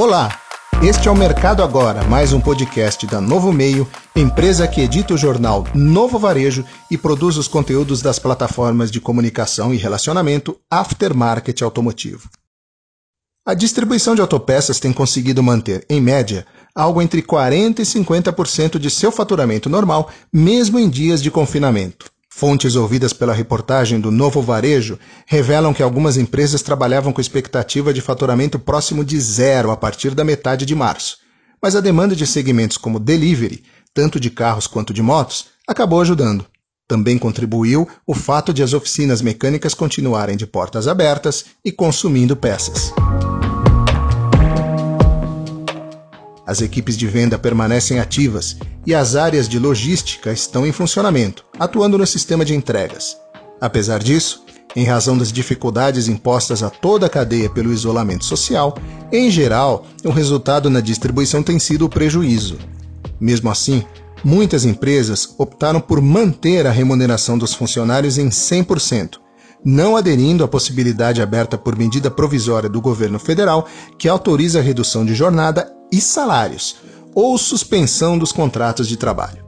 Olá, este é o Mercado Agora, mais um podcast da Novo Meio, empresa que edita o jornal Novo Varejo e produz os conteúdos das plataformas de comunicação e relacionamento Aftermarket Automotivo. A distribuição de autopeças tem conseguido manter, em média, algo entre 40% e 50% de seu faturamento normal, mesmo em dias de confinamento. Fontes ouvidas pela reportagem do Novo Varejo revelam que algumas empresas trabalhavam com expectativa de faturamento próximo de zero a partir da metade de março. Mas a demanda de segmentos como delivery, tanto de carros quanto de motos, acabou ajudando. Também contribuiu o fato de as oficinas mecânicas continuarem de portas abertas e consumindo peças. As equipes de venda permanecem ativas e as áreas de logística estão em funcionamento, atuando no sistema de entregas. Apesar disso, em razão das dificuldades impostas a toda a cadeia pelo isolamento social, em geral, o resultado na distribuição tem sido o prejuízo. Mesmo assim, muitas empresas optaram por manter a remuneração dos funcionários em 100%, não aderindo à possibilidade aberta por medida provisória do governo federal que autoriza a redução de jornada e salários, ou suspensão dos contratos de trabalho.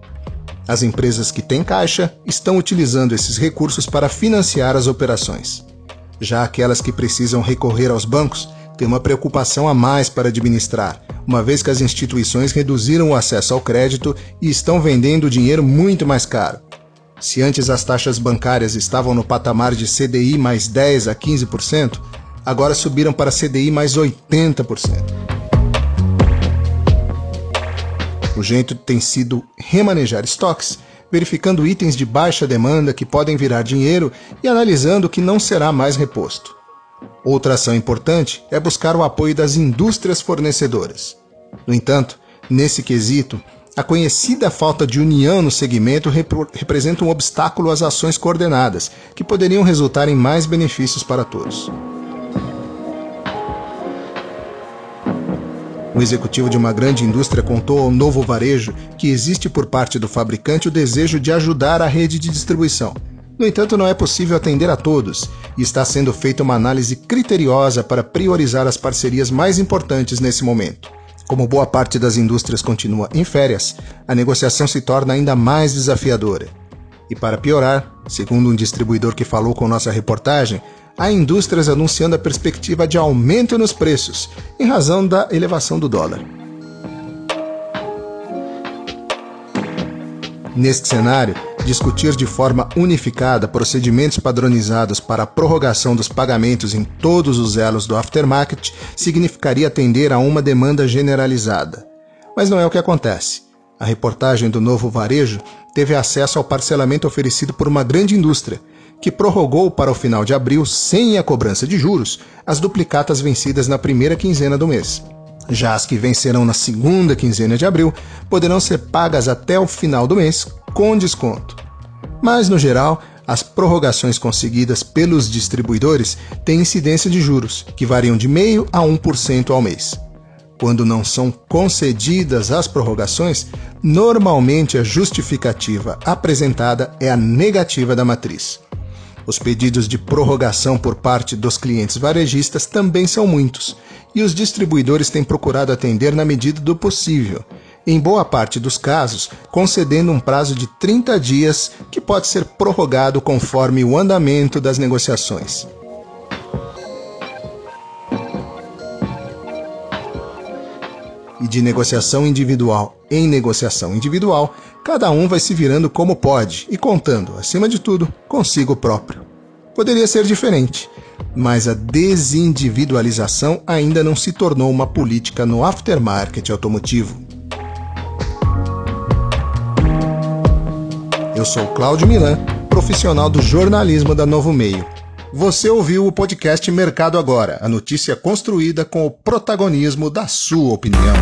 As empresas que têm caixa estão utilizando esses recursos para financiar as operações. Já aquelas que precisam recorrer aos bancos têm uma preocupação a mais para administrar, uma vez que as instituições reduziram o acesso ao crédito e estão vendendo dinheiro muito mais caro. Se antes as taxas bancárias estavam no patamar de CDI mais 10 a 15%, agora subiram para CDI mais 80%. O jeito tem sido remanejar estoques, verificando itens de baixa demanda que podem virar dinheiro e analisando o que não será mais reposto. Outra ação importante é buscar o apoio das indústrias fornecedoras. No entanto, nesse quesito, a conhecida falta de união no segmento rep representa um obstáculo às ações coordenadas, que poderiam resultar em mais benefícios para todos. Um executivo de uma grande indústria contou ao Novo Varejo que existe por parte do fabricante o desejo de ajudar a rede de distribuição. No entanto, não é possível atender a todos e está sendo feita uma análise criteriosa para priorizar as parcerias mais importantes nesse momento. Como boa parte das indústrias continua em férias, a negociação se torna ainda mais desafiadora. E para piorar, segundo um distribuidor que falou com nossa reportagem, há indústrias anunciando a perspectiva de aumento nos preços, em razão da elevação do dólar. Neste cenário, discutir de forma unificada procedimentos padronizados para a prorrogação dos pagamentos em todos os elos do aftermarket significaria atender a uma demanda generalizada. Mas não é o que acontece. A reportagem do Novo Varejo teve acesso ao parcelamento oferecido por uma grande indústria, que prorrogou para o final de abril, sem a cobrança de juros, as duplicatas vencidas na primeira quinzena do mês. Já as que vencerão na segunda quinzena de abril poderão ser pagas até o final do mês, com desconto. Mas, no geral, as prorrogações conseguidas pelos distribuidores têm incidência de juros, que variam de 0,5% a 1% ao mês. Quando não são concedidas as prorrogações, normalmente a justificativa apresentada é a negativa da matriz. Os pedidos de prorrogação por parte dos clientes varejistas também são muitos, e os distribuidores têm procurado atender na medida do possível, em boa parte dos casos, concedendo um prazo de 30 dias que pode ser prorrogado conforme o andamento das negociações. E de negociação individual em negociação individual, cada um vai se virando como pode e contando, acima de tudo, consigo próprio. Poderia ser diferente, mas a desindividualização ainda não se tornou uma política no aftermarket automotivo. Eu sou Cláudio Milan, profissional do jornalismo da Novo Meio. Você ouviu o podcast Mercado Agora, a notícia construída com o protagonismo da sua opinião.